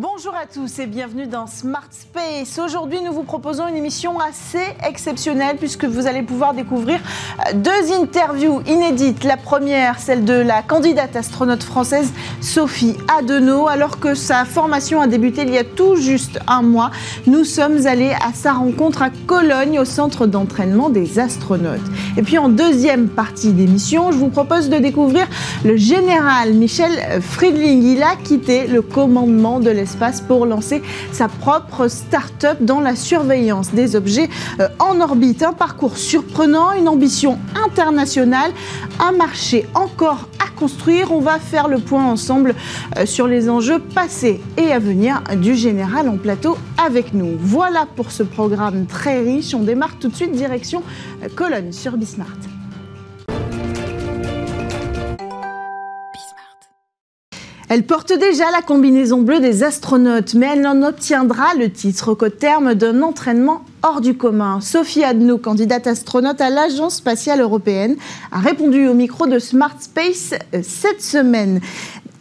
Bon Bonjour à tous et bienvenue dans Smart Space. Aujourd'hui, nous vous proposons une émission assez exceptionnelle puisque vous allez pouvoir découvrir euh, deux interviews inédites. La première, celle de la candidate astronaute française Sophie Adenau. Alors que sa formation a débuté il y a tout juste un mois, nous sommes allés à sa rencontre à Cologne au centre d'entraînement des astronautes. Et puis en deuxième partie d'émission, je vous propose de découvrir le général Michel Friedling. Il a quitté le commandement de l'espace pour lancer sa propre start-up dans la surveillance des objets euh, en orbite. Un parcours surprenant, une ambition internationale, un marché encore à construire. On va faire le point ensemble euh, sur les enjeux passés et à venir du général en plateau avec nous. Voilà pour ce programme très riche. On démarre tout de suite direction euh, Cologne sur Bismart. Elle porte déjà la combinaison bleue des astronautes, mais elle n'en obtiendra le titre qu'au terme d'un entraînement hors du commun. Sophie Adno, candidate astronaute à l'Agence spatiale européenne, a répondu au micro de Smart Space euh, cette semaine.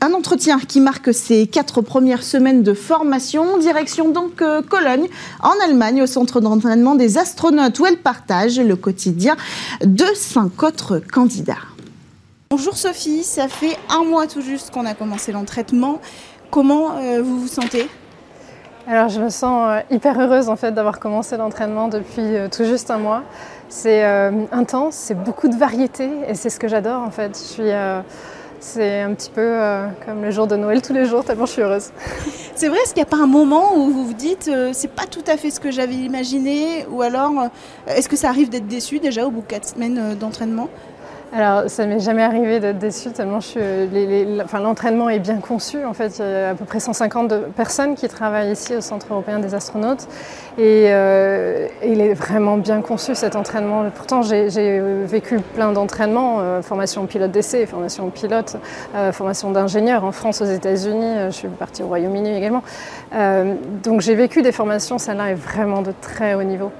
Un entretien qui marque ses quatre premières semaines de formation, direction donc euh, Cologne, en Allemagne, au centre d'entraînement des astronautes, où elle partage le quotidien de cinq autres candidats. Bonjour Sophie, ça fait un mois tout juste qu'on a commencé l'entraînement. Comment euh, vous vous sentez? Alors je me sens euh, hyper heureuse en fait d'avoir commencé l'entraînement depuis euh, tout juste un mois. C'est intense, c'est beaucoup de variété et c'est ce que j'adore en fait. Je suis, c'est un petit peu comme le jour de Noël tous les jours tellement je suis heureuse. C'est vrai, est-ce qu'il n'y a pas un moment où vous vous dites c'est pas tout à fait ce que j'avais imaginé? Ou alors est-ce que ça arrive d'être déçu déjà au bout de quatre semaines d'entraînement? Alors, ça m'est jamais arrivé d'être déçue tellement l'entraînement est bien conçu. En fait, il y a à peu près 150 personnes qui travaillent ici au Centre européen des astronautes. Et euh, il est vraiment bien conçu cet entraînement. Pourtant, j'ai vécu plein d'entraînements, euh, formation pilote d'essai, formation pilote, euh, formation d'ingénieur en France, aux États-Unis. Je suis partie au Royaume-Uni également. donc, j'ai vécu des formations. Celle-là est vraiment de très haut niveau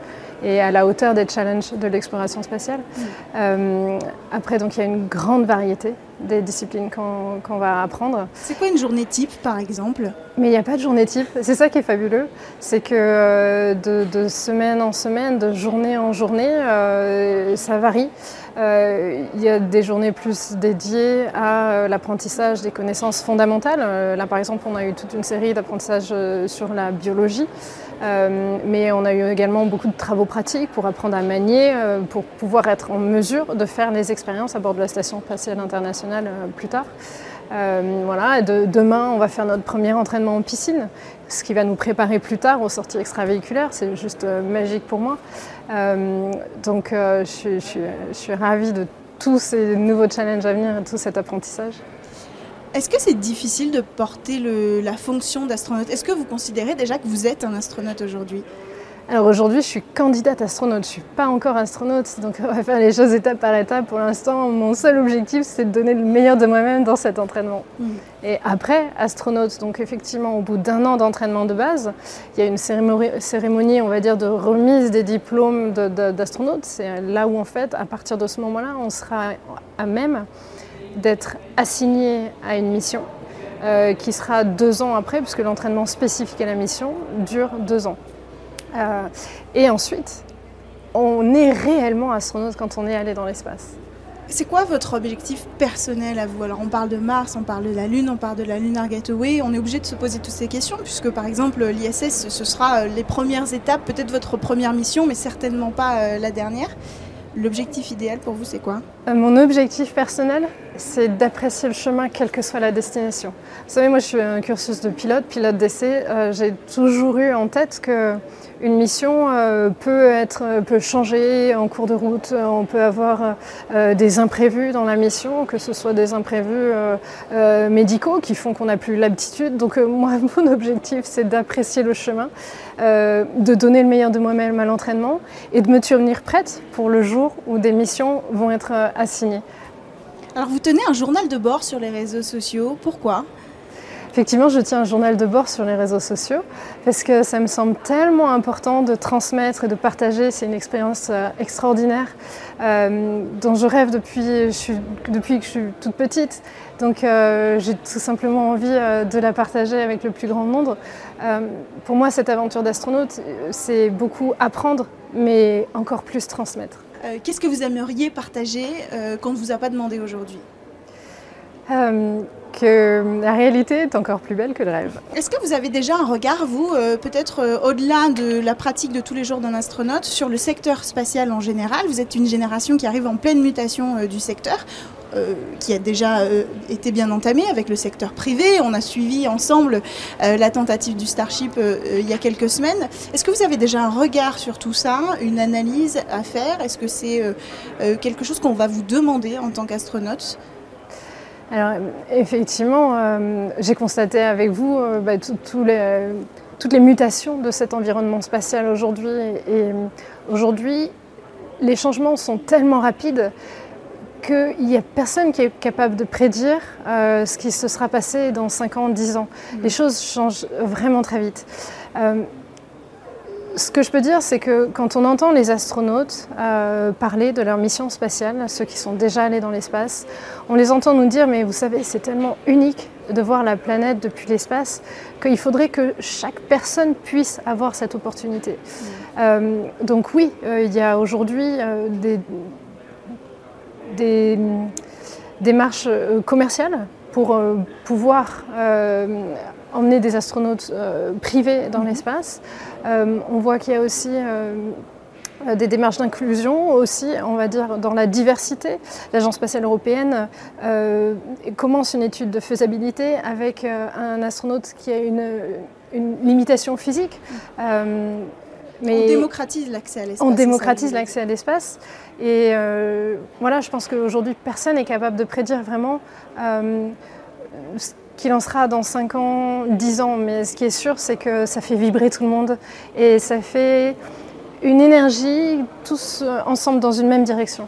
et à la hauteur des challenges de l'exploration spatiale. Mm. Euh, après, donc, il y a une grande variété des disciplines qu'on va apprendre. C'est quoi une journée type, par exemple? Mais il n'y a pas de journée type. C'est ça qui est fabuleux. C'est que euh, de, semaine en semaine, de journée en journée, euh, ça varie. Il y a des journées plus dédiées à l'apprentissage des connaissances fondamentales. là, par exemple, on a eu toute une série d'apprentissages sur la biologie. Euh, mais on a eu également beaucoup de travaux pratiques pour apprendre à manier, euh, pour pouvoir être en mesure de faire les expériences à bord de la Station spatiale internationale euh, plus tard. voilà, demain, on va faire notre premier entraînement en piscine, ce qui va nous préparer plus tard aux sorties extravéhiculaires. C'est juste magique pour moi. donc, je, je suis ravie de tous ces nouveaux challenges à venir et tout cet apprentissage. Est-ce que c'est difficile de porter la fonction d'astronaute? Est-ce que vous considérez déjà que vous êtes un astronaute aujourd'hui? Alors aujourd'hui, je suis candidate astronaute, je ne suis pas encore astronaute, donc on va faire les choses étape par étape. Pour l'instant, mon seul objectif, c'est de donner le meilleur de moi-même dans cet entraînement. Mm. Et après, astronaute, donc effectivement, au bout d'un an d'entraînement de base, il y a une cérémonie, on va dire, de remise des diplômes d'astronaute. C'est là où, en fait, à partir de ce moment-là, on sera à même d'être assigné à une mission euh, qui sera deux ans après, puisque l'entraînement spécifique à la mission dure deux ans. Euh, et ensuite, on est réellement astronaute quand on est allé dans l'espace. C'est quoi votre objectif personnel à vous? Alors on parle de Mars, on parle de la Lune, on parle de la Lunar Gateway, on est obligé de se poser toutes ces questions puisque par exemple l'ISS ce sera euh, les premières étapes, peut-être votre première mission mais certainement pas la dernière. L'objectif idéal pour vous, c'est quoi? Mon objectif personnel, c'est d'apprécier le chemin, quelle que soit la destination. Vous savez, moi, je suis un cursus de pilote, pilote d'essai. Euh, j'ai toujours eu en tête que une mission euh, peut, être, peut changer en cours de route. On peut avoir des imprévus dans la mission, que ce soit des imprévus médicaux qui font qu'on n'a plus l'habitude. Donc moi, mon objectif, c'est d'apprécier le chemin, de donner le meilleur de moi-même à l'entraînement et de me tenir prête pour le jour où des missions vont être Alors vous tenez un journal de bord sur les réseaux sociaux, pourquoi? Effectivement, je tiens un journal de bord sur les réseaux sociaux parce que ça me semble tellement important de transmettre et de partager. C'est une expérience euh, extraordinaire euh, dont je rêve depuis, depuis, que je suis toute petite. Donc euh, j'ai tout simplement envie de la partager avec le plus grand nombre. pour moi, cette aventure d'astronaute, c'est beaucoup apprendre, mais encore plus transmettre. Qu'est-ce que vous aimeriez partager qu'on ne vous a pas demandé aujourd'hui? Que la réalité est encore plus belle que le rêve. Est-ce que vous avez déjà un regard, vous, euh, peut-être euh, au-delà de la pratique de tous les jours d'un astronaute, sur le secteur spatial en général? Vous êtes une génération qui arrive en pleine mutation euh, du secteur. Qui a déjà été bien entamée avec le secteur privé. On a suivi ensemble la tentative du Starship il y a quelques semaines. Est-ce que vous avez déjà un regard sur tout ça, une analyse à faire? Est-ce que c'est quelque chose qu'on va vous demander en tant qu'astronaute? Alors effectivement, euh, j'ai constaté avec vous euh, bah, toutes les mutations de cet environnement spatial aujourd'hui. Et aujourd'hui, les changements sont tellement rapides qu'il n'y a personne qui est capable de prédire euh, ce qui se sera passé dans 5 ans, 10 ans. Mmh. Les choses changent vraiment très vite ce que je peux dire, c'est que quand on entend les astronautes euh, parler de leur mission spatiale, ceux qui sont déjà allés dans l'espace, on les entend nous dire, mais vous savez, c'est tellement unique de voir la planète depuis l'espace qu'il faudrait que chaque personne puisse avoir cette opportunité. Mmh. Euh, donc oui, euh, il y a aujourd'hui des, des démarches commerciales pour pouvoir emmener des astronautes euh, privés dans mhm. l'espace. Euh, on voit qu'il y a aussi euh, des démarches d'inclusion aussi, on va dire, dans la diversité. L'Agence spatiale européenne commence une étude de faisabilité avec un astronaute qui a une, limitation physique. Mais on démocratise l'accès à l'espace. On démocratise l'accès à l'espace. Et voilà, je pense qu'aujourd'hui, personne n'est capable de prédire vraiment qu'il en sera dans 5 ans, 10 ans. Mais ce qui est sûr, c'est que ça fait vibrer tout le monde et ça fait une énergie tous ensemble dans une même direction.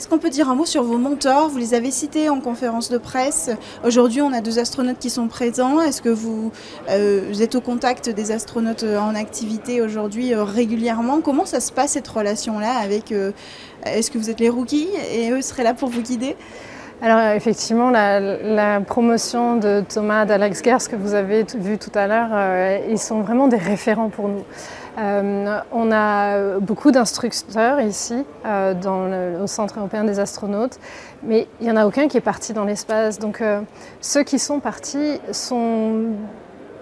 Est-ce qu'on peut dire un mot sur vos mentors? Vous les avez cités en conférence de presse. Aujourd'hui, on a deux astronautes qui sont présents. Est-ce que vous, euh, êtes au contact des astronautes en activité aujourd'hui euh, régulièrement? Comment ça se passe cette relation-là avec euh, Est-ce que vous êtes les rookies et eux seraient là pour vous guider? Alors effectivement, la, promotion de Thomas, d'Alex Gers que vous avez vu tout à l'heure, euh, ils sont vraiment des référents pour nous. Euh, on a beaucoup d'instructeurs ici euh, dans au Centre européen des astronautes, mais il n'y en a aucun qui est parti dans l'espace. Donc ceux qui sont partis sont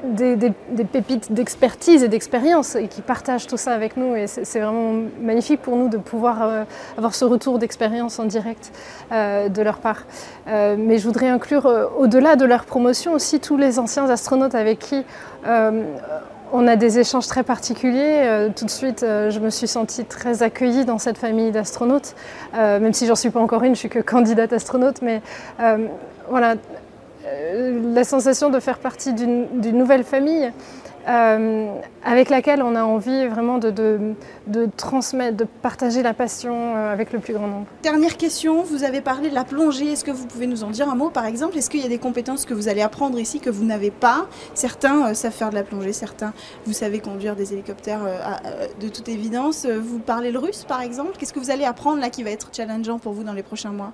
des, pépites d'expertise et d'expérience et qui partagent tout ça avec nous. Et c'est vraiment magnifique pour nous de pouvoir euh, avoir ce retour d'expérience en direct euh, de leur part. Euh, mais je voudrais inclure, au-delà de leur promotion, aussi tous les anciens astronautes avec qui on a des échanges très particuliers. tout de suite, je me suis sentie très accueillie dans cette famille d'astronautes, même si j'en suis pas encore une, je suis que candidate astronaute. Mais voilà, euh, la sensation de faire partie d'une nouvelle famille euh, avec laquelle on a envie vraiment de, transmettre, de partager la passion euh, avec le plus grand nombre. Dernière question, vous avez parlé de la plongée, est-ce que vous pouvez nous en dire un mot par exemple? Est-ce qu'il y a des compétences que vous allez apprendre ici que vous n'avez pas? Certains savent faire de la plongée, certains vous savez conduire des hélicoptères de toute évidence. Vous parlez le russe par exemple? Qu'est-ce que vous allez apprendre là qui va être challengeant pour vous dans les prochains mois?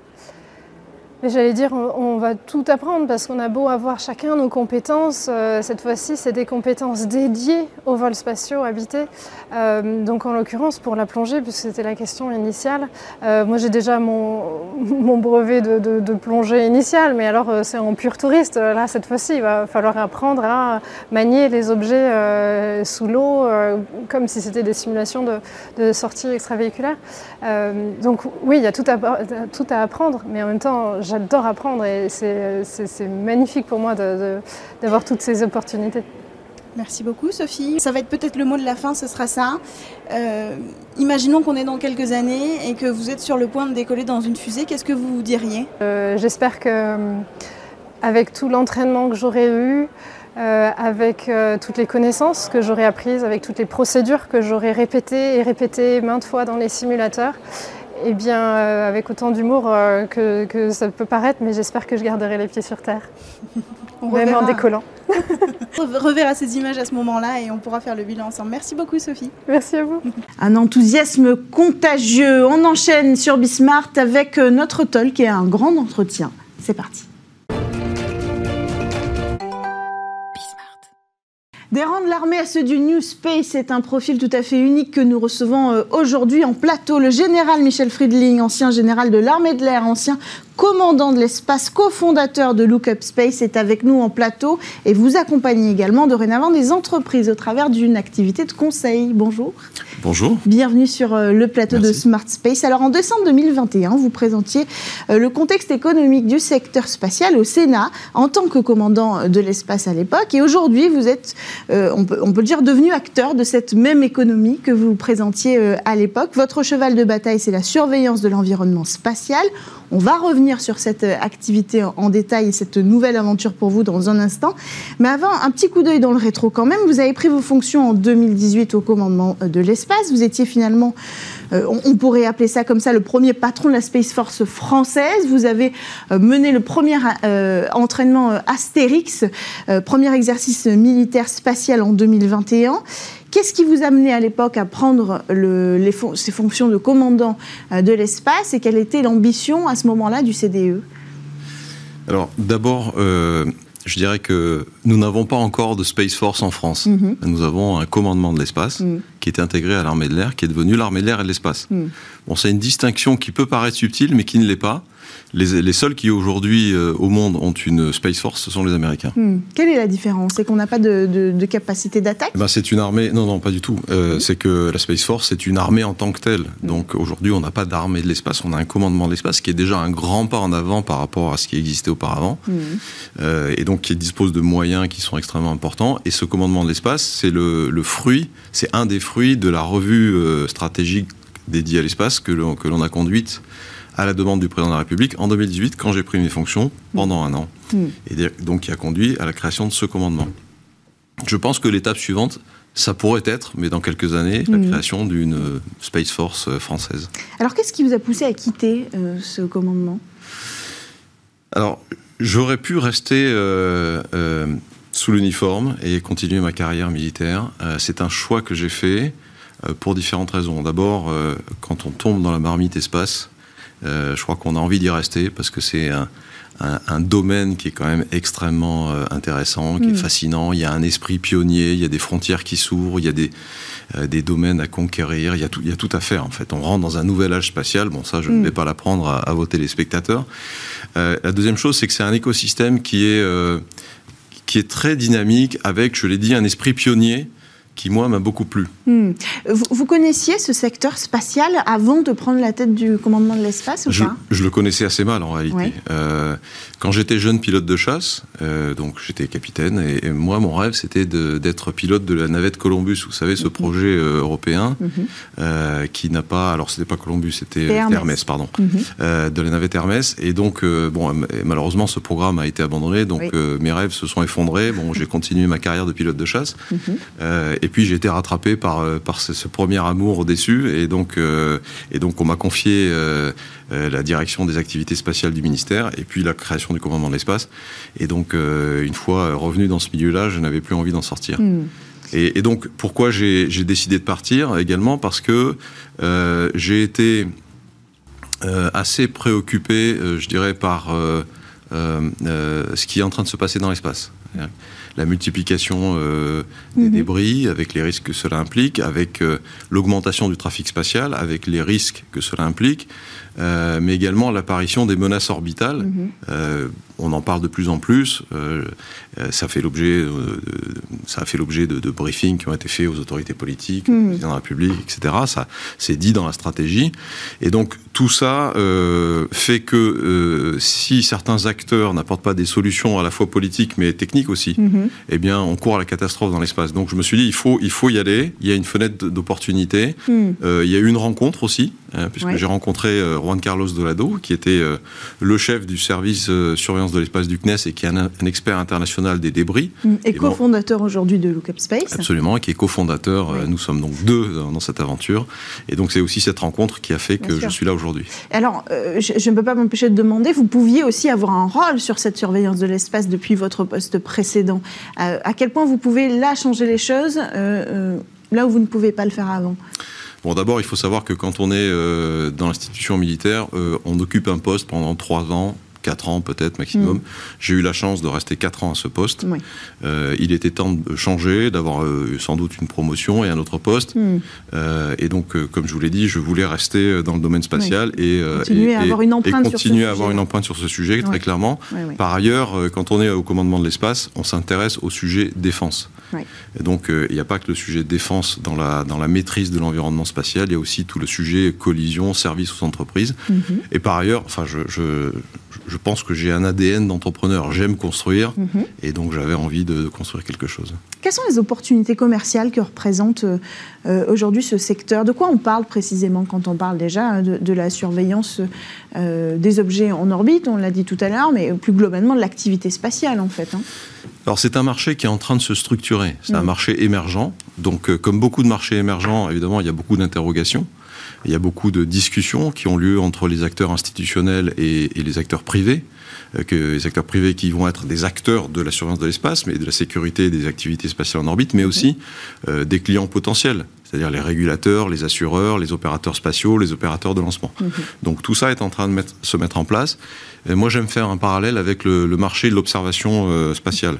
J'allais dire, on, va tout apprendre parce qu'on a beau avoir chacun nos compétences. Euh, cette fois-ci, c'est des compétences dédiées aux vols spatiaux habités. Euh, donc, en l'occurrence, pour la plongée, puisque c'était la question initiale, euh, moi j'ai déjà mon, mon brevet de, plongée initiale, mais alors c'est en pur touriste. Là, cette fois-ci, il va falloir apprendre à manier les objets sous l'eau comme si c'était des simulations de, sortie extravéhiculaire. donc, oui, il y a tout à, tout à apprendre, mais en même temps, j'adore apprendre et c'est magnifique pour moi d'avoir toutes ces opportunités. Merci beaucoup Sophie. Ça va être peut-être le mot de la fin, ce sera ça. Euh, imaginons qu'on est dans quelques années et que vous êtes sur le point de décoller dans une fusée, qu'est-ce que vous diriez? Euh, J'espère que euh, avec tout l'entraînement que j'aurai eu, avec toutes les connaissances que j'aurai apprises, avec toutes les procédures que j'aurai répétées et répétées maintes fois dans les simulateurs, Eh bien, avec autant d'humour que, que, ça peut paraître, mais j'espère que je garderai les pieds sur terre. On Même reverra. en décollant. On reverra ces images à ce moment-là et on pourra faire le bilan ensemble. Merci beaucoup Sophie. Merci à vous. Un enthousiasme contagieux. On enchaîne sur Bismart avec notre talk et un grand entretien. C'est parti. Des rangs de l'armée à ceux du New Space, c'est un profil tout à fait unique que nous recevons euh, aujourd'hui en plateau. Le général Michel Friedling, ancien général de l'armée de l'air, ancien commandant de l'espace, cofondateur de Lookup Space, est avec nous en plateau et vous accompagnez également dorénavant des entreprises au travers d'une activité de conseil. Bonjour. Bonjour. Bienvenue sur euh, le plateau Merci. de Smart Space. Alors en décembre 2021, vous présentiez euh, le contexte économique du secteur spatial au Sénat en tant que commandant de l'espace à l'époque. Et aujourd'hui, vous êtes, euh, on, peut, on peut le dire, devenu acteur de cette même économie que vous présentiez euh, à l'époque. Votre cheval de bataille, c'est la surveillance de l'environnement spatial. On va revenir sur cette euh, activité en, détail et cette nouvelle aventure pour vous dans un instant. Mais avant, un petit coup d'œil dans le rétro quand même. Vous avez pris vos fonctions en 2018 au commandement euh, de l'espace. Vous étiez finalement, euh, on, pourrait appeler ça comme ça, le premier patron de la Space Force française. Vous avez mené le premier entraînement Astérix, premier exercice militaire spatial en 2021. Qu'est-ce qui vous a amené à l'époque à prendre le- les fon- ces fonctions de commandant euh, de l'espace et quelle était l'ambition à ce moment-là du CDE Alors d'abord, euh, je dirais que nous n'avons pas encore de Space Force en France. Mhm. Nous avons un commandement de l'espace Mhm. qui est intégré à l'armée de l'air, qui est devenu l'armée de l'air et de l'espace. Mhm. Bon, c'est une distinction qui peut paraître subtile, mais qui ne l'est pas. Les, les seuls qui aujourd'hui euh, au monde ont une Space Force, ce sont les Américains. Hmm. Quelle est la différence? C'est qu'on n'a pas de, de- de capacité d'attaque? Eh ben, c'est une armée. Non, non, pas du tout. Euh, C'est que la Space Force, c'est une armée en tant que telle. Donc aujourd'hui, on n'a pas d'armée de l'espace, on a un commandement de l'espace qui est déjà un grand pas en avant par rapport à ce qui existait auparavant. Hmm. Euh, et donc qui dispose de moyens qui sont extrêmement importants. Et ce commandement de l'espace, c'est le, le fruit, c'est un des fruits de la revue stratégique dédiée à l'espace que l'on a conduite à la demande du président de la République en 2018, quand j'ai pris mes fonctions pendant un an. Mm. Et donc qui a conduit à la création de ce commandement. Je pense que l'étape suivante, ça pourrait être, mais dans quelques années, la Mm. création d'une euh, Space Force euh, française. Alors qu'est-ce qui vous a poussé à quitter euh, ce commandement? Alors, j'aurais pu rester euh, euh, sous l'uniforme et continuer ma carrière militaire. C'est un choix que j'ai fait pour différentes raisons. D'abord, quand on tombe dans la marmite espace, je crois qu'on a envie d'y rester parce que c'est un, un- un domaine qui est quand même extrêmement euh, intéressant, qui Mm. est fascinant. Il y a un esprit pionnier, il y a des frontières qui s'ouvrent, il y a des, euh, des domaines à conquérir, il y, a tout, il y a tout à faire en fait. On rentre dans un nouvel âge spatial. Bon, ça, je Mm. ne vais pas l'apprendre à, à vos téléspectateurs. Euh, la deuxième chose, c'est que c'est un écosystème qui est, euh, qui est très dynamique avec, je l'ai dit, un esprit pionnier qui, moi, m'a beaucoup plu. Hmm. Vous, vous connaissiez ce secteur spatial avant de prendre la tête du commandement de l'espace ou Je, pas? je le connaissais assez mal en réalité. Ouais. Euh, quand j'étais jeune pilote de chasse, euh, donc j'étais capitaine, et, et moi mon rêve c'était d'être pilote de la navette Columbus. Vous savez ce projet euh, européen Mhm. euh, qui n'a pas, alors c'était pas Columbus, c'était Hermès. pardon, Mhm. de la navette Hermès. Et donc bon, malheureusement ce programme a été abandonné, donc Oui. mes rêves se sont effondrés. Bon, j'ai continué ma carrière de pilote de chasse. Et puis j'ai été rattrapé par, euh, par ce, ce premier amour déçu et donc, euh, et donc on m'a confié euh, la direction des activités spatiales du ministère et puis la création du commandement de l'espace. Et donc euh, une fois revenu dans ce milieu-là, je n'avais plus envie d'en sortir. Hmm. Et, et donc pourquoi j'ai décidé de partir également? Parce que j'ai été assez préoccupé, je dirais, par ce qui est en train de se passer dans l'espace. La multiplication euh, des Mhm. débris, avec les risques que cela implique, avec euh, l'augmentation du trafic spatial, avec les risques que cela implique, euh, mais également l'apparition des menaces orbitales. Mhm. Euh, on en parle de plus en plus. euh, ça fait l'objet, ça a fait l'objet de, de briefings qui ont été faits aux autorités politiques, Mhm. au président de la République, etc. Ça, c'est dit dans la stratégie. Et donc tout ça fait que si certains acteurs n'apportent pas des solutions à la fois politiques mais techniques aussi, Mhm. eh bien on court à la catastrophe dans l'espace. Donc je me suis dit il faut, il faut y aller. Il y a une fenêtre d'opportunité. Il y a eu une rencontre aussi hein, puisque j'ai rencontré Juan Carlos Dolado, qui était le chef du service surveillance de l'espace du CNES et qui est un, expert international des débris. Mm. Et, cofondateur aujourd'hui de Lookup Space. Absolument, et qui est cofondateur. Nous sommes donc deux dans, cette aventure. Et donc c'est aussi cette rencontre qui a fait que je suis là aujourd'hui. Alors, je, ne peux pas m'empêcher de demander, vous pouviez aussi avoir un rôle sur cette surveillance de l'espace depuis votre poste précédent. à quel point vous pouvez là changer les choses là où vous ne pouvez pas le faire avant? Bon, d'abord, il faut savoir que quand on est euh, dans l'institution militaire, euh, on occupe un poste pendant trois ans, 4 ans peut-être maximum. Mm. J'ai eu la chance de rester 4 ans à ce poste. Euh, il était temps de changer, d'avoir sans doute une promotion et un autre poste. Mm. et donc, comme je vous l'ai dit, je voulais rester dans le domaine spatial et, continuer à avoir une empreinte, sur, à avoir une empreinte sur ce sujet, très clairement. Par ailleurs, quand on est au commandement de l'espace, on s'intéresse au sujet défense. Et donc, euh, il n'y a pas que le sujet défense dans la, dans la maîtrise de l'environnement spatial, il y a aussi tout le sujet collision, service aux entreprises. Mhm. Et par ailleurs, enfin, je, je, je pense que j'ai un ADN d'entrepreneur. J'aime construire mhm. et donc j'avais envie de construire quelque chose. Quelles sont les opportunités commerciales que représente euh, euh, aujourd'hui ce secteur De quoi on parle précisément quand on parle déjà hein, de, la surveillance des objets en orbite, on l'a dit tout à l'heure, mais plus globalement de l'activité spatiale en fait hein alors c'est un marché qui est en train de se structurer. C'est un mm. marché émergent. Donc euh, comme beaucoup de marchés émergents, évidemment, il y a beaucoup d'interrogations. Il y a beaucoup de discussions qui ont lieu entre les acteurs institutionnels et, les acteurs privés. Euh, que les acteurs privés qui vont être des acteurs de la surveillance de l'espace, mais de la sécurité des activités spatiales en orbite, mais aussi euh, des clients potentiels, c'est-à-dire les régulateurs, les assureurs, les opérateurs spatiaux, les opérateurs de lancement. Mm-hmm. Donc tout ça est en train de se mettre en place moi, j'aime faire un parallèle avec le, marché de l'observation euh, spatiale,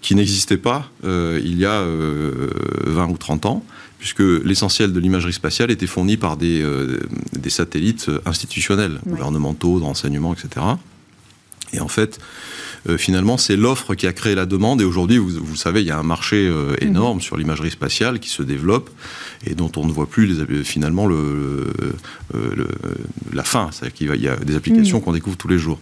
qui n'existait pas euh, il y a 20 euh, ou 30 ans, puisque l'essentiel de l'imagerie spatiale était fourni par des, des satellites institutionnels, gouvernementaux, de renseignement, etc. Et en fait, euh, finalement, c'est l'offre qui a créé la demande. Et aujourd'hui, vous, vous, savez, il y a un marché euh, énorme sur l'imagerie spatiale qui se développe et dont on ne voit plus les, finalement le, euh, la fin. C'est-à-dire qu'il y a des applications qu'on découvre tous les jours.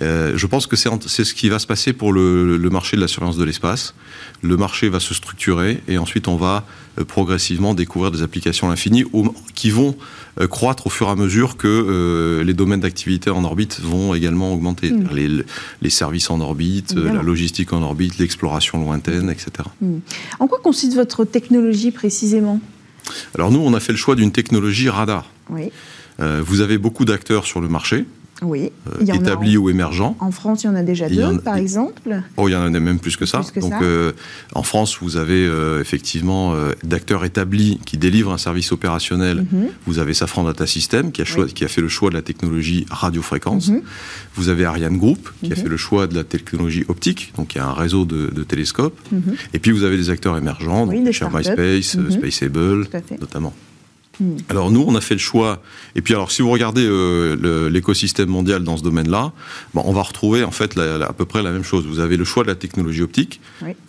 je pense que c'est ce qui va se passer pour le, le marché de la surveillance de l'espace. Le marché va se structurer et ensuite on va progressivement découvrir des applications à l'infini qui vont croître au fur et à mesure que les domaines d'activité en orbite vont également augmenter. Mm. Les, les, services en orbite, la logistique en orbite, l'exploration lointaine, etc. Hmm. En quoi consiste votre technologie précisément? Alors nous, on a fait le choix d'une technologie radar. Oui. Euh, vous avez beaucoup d'acteurs sur le marché. Oui. Euh, établis ou émergents. En France, il y en a déjà deux, par exemple. Oh, il y en a même plus que ça. Donc, euh, en France, vous avez euh, effectivement d'acteurs établis qui délivrent un service opérationnel. Mhm. Vous avez Safran Data System qui a, qui a, fait le choix de la technologie radiofréquence. Mhm. Vous avez Ariane Group qui a mhm. fait le choix de la technologie optique, donc il y a un réseau de, télescopes. Et puis vous avez des acteurs émergents, donc MySpace, Spaceable, notamment. Hmm. Alors nous, on a fait le choix. Et puis alors, si vous regardez euh, l'écosystème mondial dans ce domaine-là, on va retrouver en fait à peu près la même chose. Vous avez le choix de la technologie optique,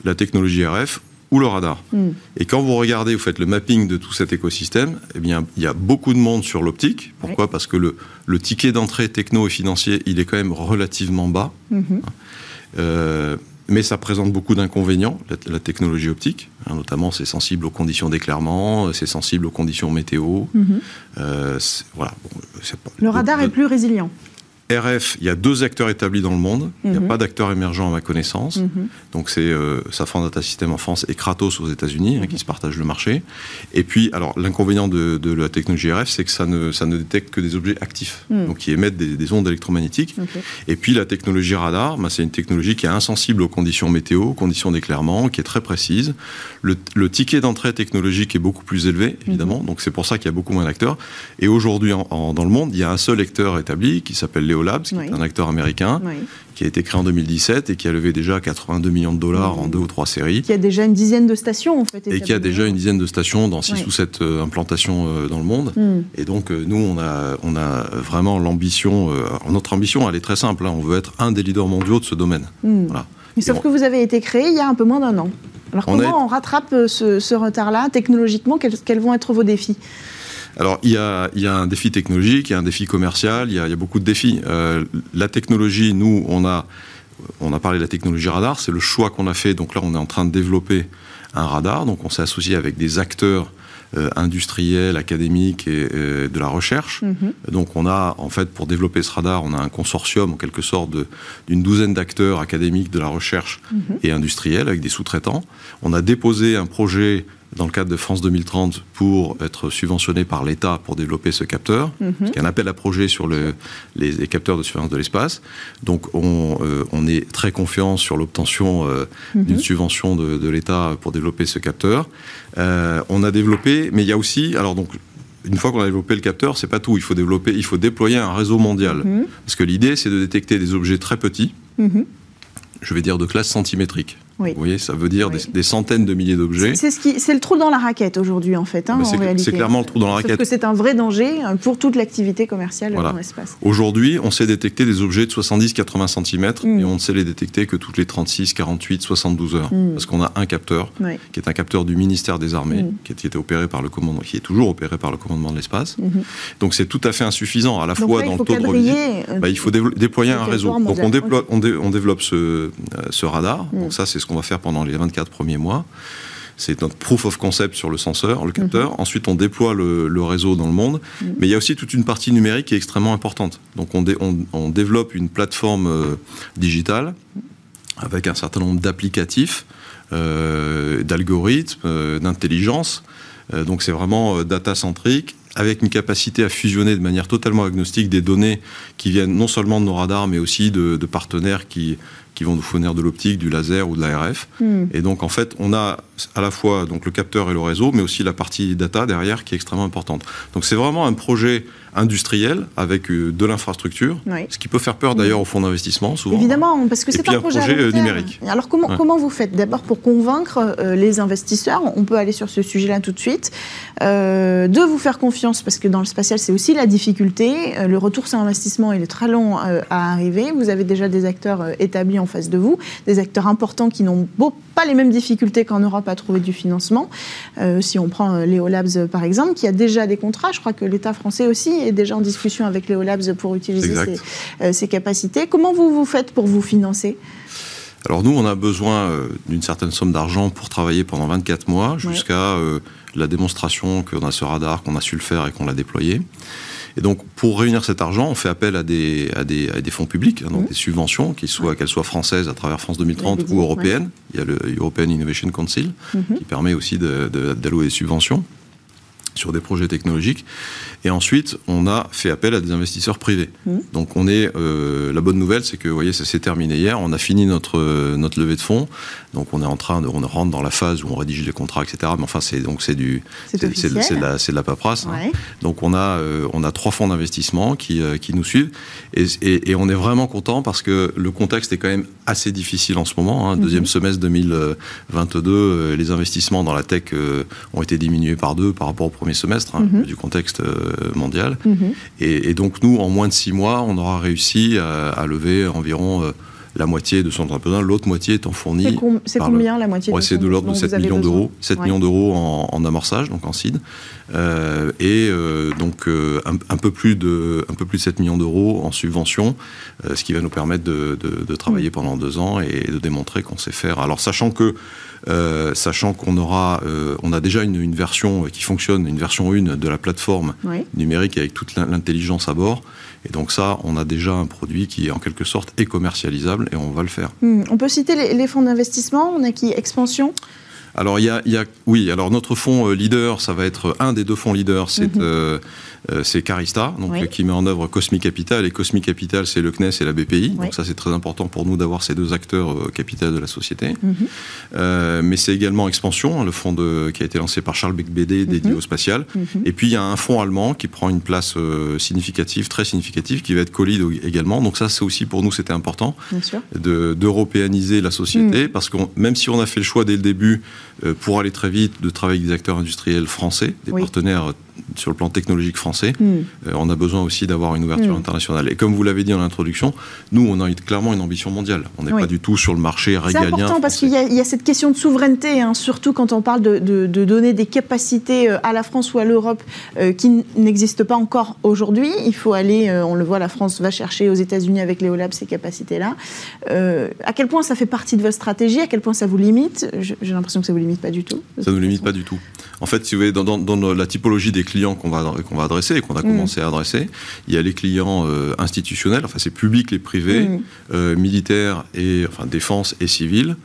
la technologie RF ou le radar. Hmm. Et quand vous regardez, vous faites le mapping de tout cet écosystème, eh bien, il y a beaucoup de monde sur l'optique. Pourquoi? Parce que le, le ticket d'entrée techno et financier, il est quand même relativement bas. Mm-hmm. Euh, mais ça présente beaucoup d'inconvénients, la, technologie optique. Hein, notamment, c'est sensible aux conditions d'éclairement, c'est sensible aux conditions météo. Mhm. Euh, voilà. le radar est plus résilient. RF, il y a deux acteurs établis dans le monde. Il n'y a mhm. pas d'acteur émergent à ma connaissance. Mhm. Donc c'est euh, Safran Data System en France et Kratos aux États-Unis hein, qui se partagent le marché. Et puis, alors l'inconvénient de, la technologie RF, c'est que ça ne, ça ne détecte que des objets actifs, mhm. donc qui émettent des, ondes électromagnétiques. Et puis la technologie radar, bah, c'est une technologie qui est insensible aux conditions météo, aux conditions d'éclairement, qui est très précise. Le, ticket d'entrée technologique est beaucoup plus élevé, évidemment. Donc c'est pour ça qu'il y a beaucoup moins d'acteurs. Et aujourd'hui, dans le monde, il y a un seul acteur établi qui s'appelle Léo Labs, qui est un acteur américain, qui a été créé en 2017 et qui a levé déjà 82 millions de dollars en deux ou trois séries. Qui a déjà une dizaine de stations, en fait. Et qui a déjà une dizaine de stations dans six ou sept euh, implantations euh, dans le monde. Hmm. Et donc, euh, nous, on a, on a vraiment l'ambition, notre ambition, elle est très simple. Hein. on veut être un des leaders mondiaux de ce domaine. Hmm. Mais sauf que vous avez été créé il y a un peu moins d'un an. Alors, comment on, rattrape ce, retard-là technologiquement quels vont être vos défis? Alors, il y, a, un défi technologique, il y a un défi commercial, il y a, beaucoup de défis. Euh, la technologie, nous, on a, on a parlé de la technologie radar, c'est le choix qu'on a fait. Donc là, on est en train de développer un radar. Donc, on s'est associé avec des acteurs industrielle, académique et de la recherche. Mm-hmm. Donc on a, en fait, pour développer ce radar, on a un consortium, en quelque sorte, d'une douzaine d'acteurs académiques de la recherche mm-hmm. et industrielle, avec des sous-traitants. On a déposé un projet dans le cadre de France 2030 pour être subventionné par l'État pour développer ce capteur. Mhm. Il y a un appel à projet sur le, les, capteurs de surveillance de l'espace. Donc on, euh, on, est très confiant sur l'obtention euh, mhm. d'une subvention de, de l'État pour développer ce capteur. Euh, on a développé, mais il y a aussi, alors donc une fois qu'on a développé le capteur, c'est pas tout. Il faut développer, il faut déployer un réseau mondial. Mhm. Parce que l'idée, c'est de détecter des objets très petits, je vais dire de classe centimétrique. Vous voyez, ça veut dire des, centaines de milliers d'objets. C'est ce le trou dans la raquette aujourd'hui, en fait, hein, C'est clairement le trou dans la raquette. Parce que c'est un vrai danger euh, pour toute l'activité commerciale dans l'espace. Aujourd'hui, on sait détecter des objets de 70-80 cm mm. et on ne sait les détecter que toutes les 36, 48, 72 heures. Mm. Parce qu'on a un capteur, qui est un capteur du ministère des Armées, mm. qui, était opéré par le commandement, qui est toujours opéré par le commandement de l'espace. Mm-hmm. Donc c'est tout à fait insuffisant, à la fois dans le taux de revisite. Euh, bah, il faut déployer un réseau. Donc on, déploie, on, développe ce, euh, ce radar. Donc ça, c'est ce qu'on va faire pendant les 24 premiers mois. C'est notre proof of concept sur le senseur, le capteur. Mhm. Ensuite, on déploie le, réseau dans le monde. Mhm. Mais il y a aussi toute une partie numérique qui est extrêmement importante. Donc, on, on, développe une plateforme euh, digitale avec un certain nombre d'applicatifs, euh, d'algorithmes, euh, d'intelligence. donc, c'est vraiment data-centrique avec une capacité à fusionner de manière totalement agnostique des données qui viennent non seulement de nos radars, mais aussi de, de partenaires qui qui vont nous fournir de l'optique, du laser ou de l'ARF. Hmm. Et donc en fait, on a à la fois donc le capteur et le réseau, mais aussi la partie data derrière qui est extrêmement importante. Donc c'est vraiment un projet industriel avec euh, de l'infrastructure, ce qui peut faire peur d'ailleurs au fonds d'investissement souvent. Évidemment, parce que c'est un, projet, euh, numérique. Alors comment, comment vous faites D'abord pour convaincre euh, les investisseurs, on peut aller sur ce sujet-là tout de suite, de vous faire confiance, parce que dans le spatial c'est aussi la difficulté, le retour sur investissement il est très long à arriver, vous avez déjà des acteurs établis en face de vous, des acteurs importants qui n'ont pas les mêmes difficultés qu'en Europe à trouver du financement. si on prend Léo Labs par exemple, qui a déjà des contrats, je crois que l'État français aussi est déjà en discussion avec Léo Labs pour utiliser euh, ces, capacités. Comment vous vous faites pour vous financer? Alors nous, on a besoin euh, d'une certaine somme d'argent pour travailler pendant 24 mois jusqu'à euh, la démonstration qu'on a ce radar, qu'on a su le faire et qu'on l'a déployé. Et donc, pour réunir cet argent, on fait appel à des, à des, des fonds publics, hein, donc mmh. des subventions, qu'elles soient, françaises à travers France 2030 ou européennes. Il y a le European Innovation Council mmh. qui permet aussi d'allouer des subventions sur des projets technologiques. Et ensuite, on a fait appel à des investisseurs privés. Mmh. Donc, on est euh, la bonne nouvelle, c'est que, vous voyez, ça s'est terminé hier. On a fini notre euh, notre levée de fonds. Donc, on est en train de, on rentre dans la phase où on rédige les contrats, etc. Mais enfin, c'est donc c'est du, c'est de la, de la paperasse. Hein. Donc, on a euh, on a trois fonds d'investissement qui qui nous suivent et, et, on est vraiment content parce que le contexte est quand même assez difficile en ce moment. Hein. Deuxième mmh. semestre 2022, les investissements dans la tech ont été diminués par deux par rapport au premier semestre hein, mhm. du contexte euh, mondial. Mhm. Et, donc nous, en moins de six mois, on aura réussi à, lever environ euh, la moitié de son besoin, l'autre moitié étant fournie. C'est combien la moitié C'est de l'ordre de 7 millions d'euros, 7 millions d'euros en, amorçage, donc en seed, euh, et donc un, peu plus de, un peu plus de 7 millions d'euros en subvention, ce qui va nous permettre de, travailler mm. pendant deux ans et de démontrer qu'on sait faire. Alors sachant que euh, sachant qu'on aura, euh, on a déjà une, version qui fonctionne, une version 1 de la plateforme numérique avec toute l'intelligence à bord. Et donc ça, on a déjà un produit qui est en quelque sorte est commercialisable et on va le faire. Hmm. On peut citer les, fonds d'investissement. On a qui? Expansion? Alors il y, a, oui, alors notre fonds euh, leader, ça va être un des deux fonds leaders, c'est mhm. Euh, Carista, donc, qui met en œuvre Cosmic Capital. Et Cosmic Capital, c'est le CNES et la BPI. Donc ça, c'est très important pour nous d'avoir ces deux acteurs euh, capital de la société. Mhm. Euh, mais c'est également Expansion, hein, le fonds de, qui a été lancé par Charles Beck-Bédé, dédié mhm. au spatial. Et puis, il y a un fonds allemand qui prend une place significative, très significative, qui va être Colide également. Donc ça, c'est aussi pour nous, c'était important d'européaniser la société. Parce que même si on a fait le choix dès le début, pour aller très vite, de travailler avec des acteurs industriels français, des partenaires sur le plan technologique français, hmm. euh, on a besoin aussi d'avoir une ouverture hmm. internationale. Et comme vous l'avez dit en introduction, nous, on a clairement une ambition mondiale. On n'est pas du tout sur le marché régalien. C'est important parce qu'il y, a cette question de souveraineté, hein, surtout quand on parle de, donner des capacités euh, à la France ou à l'Europe euh, qui n'existent pas encore aujourd'hui. Il faut aller, on le voit, la France va chercher aux États-Unis avec Léolab ces capacités-là. à quel point ça fait partie de votre stratégie? À quel point ça vous limite? J'ai l'impression que ça vous limite pas du tout. Ça ne nous limite pas du tout. En fait, si vous dans, dans la typologie des clients qu'on va, qu'on va adresser et qu'on a mm. commencé à adresser. Il y a les clients euh, institutionnels, enfin c'est public, les privés, mm. euh, militaires et enfin défense et civils.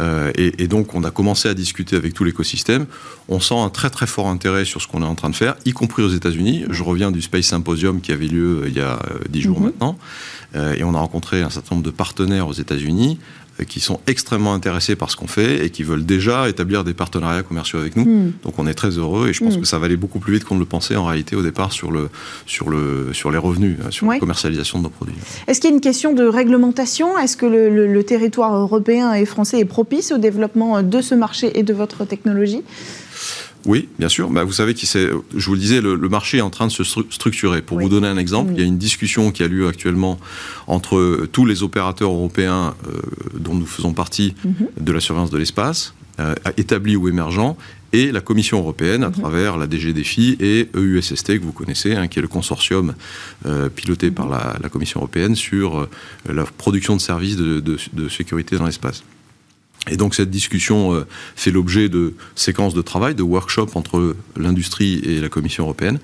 Euh, et, donc, on a commencé à discuter avec tout l'écosystème. On sent un très très fort intérêt sur ce qu'on est en train de faire, y compris aux États-Unis. Je reviens du Space Symposium qui avait lieu il y a dix jours mm-hmm. maintenant. et on a rencontré un certain nombre de partenaires aux États-Unis qui sont extrêmement intéressés par ce qu'on fait et qui veulent déjà établir des partenariats commerciaux avec nous. Hmm. Donc on est très heureux et je pense hmm. que ça va aller beaucoup plus vite qu'on ne le pensait en réalité au départ sur, le, sur, le, sur les revenus, hein, sur la commercialisation de nos produits. Est-ce qu'il y a une question de réglementation? Est-ce que le, territoire européen et français est propice au développement de ce marché et de votre technologie? Oui, bien sûr. Bah, vous savez, qui je vous le disais, le, marché est en train de se structurer. Pour vous donner un exemple, il y a une discussion qui a lieu actuellement entre tous les opérateurs européens euh, dont nous faisons partie mhm. de la surveillance de l'espace, euh, établis ou émergents, et la Commission européenne à mhm. travers la DG Défi et EUSST que vous connaissez, hein, qui est le consortium euh, piloté par mhm. la, Commission européenne sur la production de services de sécurité dans l'espace. Et donc cette discussion euh, fait l'objet de séquences de travail, de workshops entre l'industrie et la Commission européenne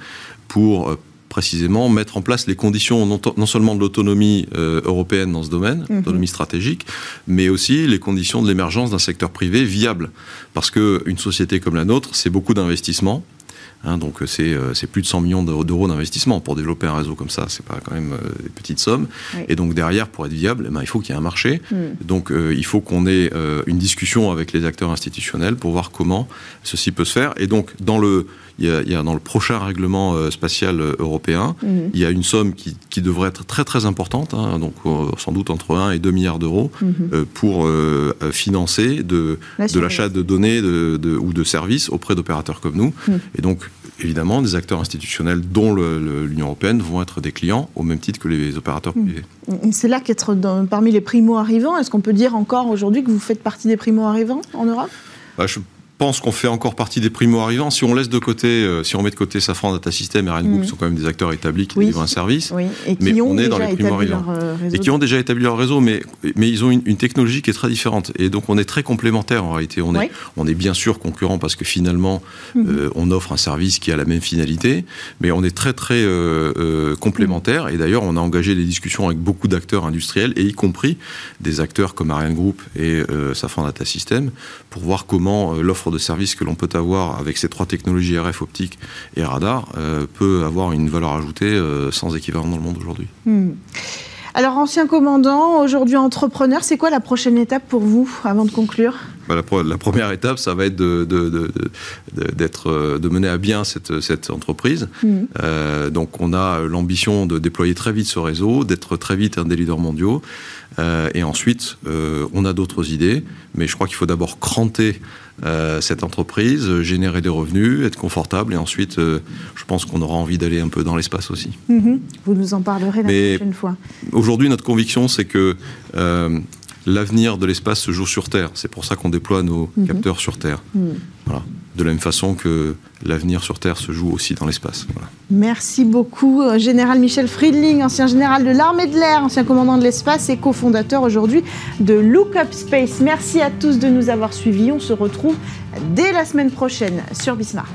pour euh, précisément mettre en place les conditions non, seulement de l'autonomie euh, européenne dans ce domaine, mhm. autonomie stratégique, mais aussi les conditions de l'émergence d'un secteur privé viable. Parce qu'une société comme la nôtre, c'est beaucoup d'investissements, Hein, donc euh, euh, c'est plus de 100 millions d'euros d'investissement pour développer un réseau comme ça. C'est pas quand même euh, des petites sommes. Et donc derrière, pour être viable, eh ben, il faut qu'il y ait un marché. Hmm. Donc il faut qu'on ait une discussion avec les acteurs institutionnels pour voir comment ceci peut se faire. Et donc dans le il y, a, dans le prochain règlement euh, spatial euh, européen, mhm. il y a une somme qui, devrait être très très importante, hein, donc euh, sans doute entre 1 et 2 milliards d'euros, mhm. pour financer de, de l'achat de données de, ou de services auprès d'opérateurs comme nous. Mhm. Et donc, évidemment, des acteurs institutionnels, dont l'Union européenne, vont être des clients au même titre que les opérateurs privés. C'est là qu'être parmi les primo-arrivants, est-ce qu'on peut dire encore aujourd'hui que vous faites partie des primo-arrivants en Europe? Bah, pense qu'on fait encore partie des primo-arrivants. Si on laisse de côté, euh, si on met de côté Safran Data System et Ariane Group, qui mm. sont quand même des acteurs établis qui délivrent un service, et qui mais ont on est dans les primo-arrivants. Euh, et qui ont déjà établi leur réseau, mais, mais ils ont une, technologie qui est très différente. Et donc on est très complémentaires en réalité. On, est, on est bien sûr concurrents parce que finalement, mm-hmm. euh, on offre un service qui a la même finalité, mais on est très très complémentaires. Mm. Et d'ailleurs, on a engagé des discussions avec beaucoup d'acteurs industriels, et y compris des acteurs comme Ariane Group et Safran Data System, pour voir comment l'offre de services que l'on peut avoir avec ces trois technologies RF optique et radar euh, peut avoir une valeur ajoutée euh, sans équivalent dans le monde aujourd'hui. Hmm. Alors, ancien commandant, aujourd'hui entrepreneur, c'est quoi la prochaine étape pour vous avant de conclure? Bah, la, première étape, ça va être de, de, euh, de, mener à bien cette, cette entreprise. Hmm. donc, on a l'ambition de déployer très vite ce réseau, d'être très vite un des leaders mondiaux. et ensuite, on a d'autres idées, mais je crois qu'il faut d'abord cranter euh, cette entreprise, générer des revenus, être confortable, et ensuite, euh, je pense qu'on aura envie d'aller un peu dans l'espace aussi. Mhm. Vous nous en parlerez la prochaine fois. Aujourd'hui, notre conviction, c'est que euh, l'avenir de l'espace se joue sur Terre. C'est pour ça qu'on déploie nos mhm. capteurs sur Terre. Mhm. Voilà de la même façon que l'avenir sur Terre se joue aussi dans l'espace. Merci beaucoup, euh, Général Michel Friedling, ancien général de l'armée de l'air, ancien commandant de l'espace et cofondateur aujourd'hui de Look Up Space. Merci à tous de nous avoir suivis. On se retrouve dès la semaine prochaine sur Bismart.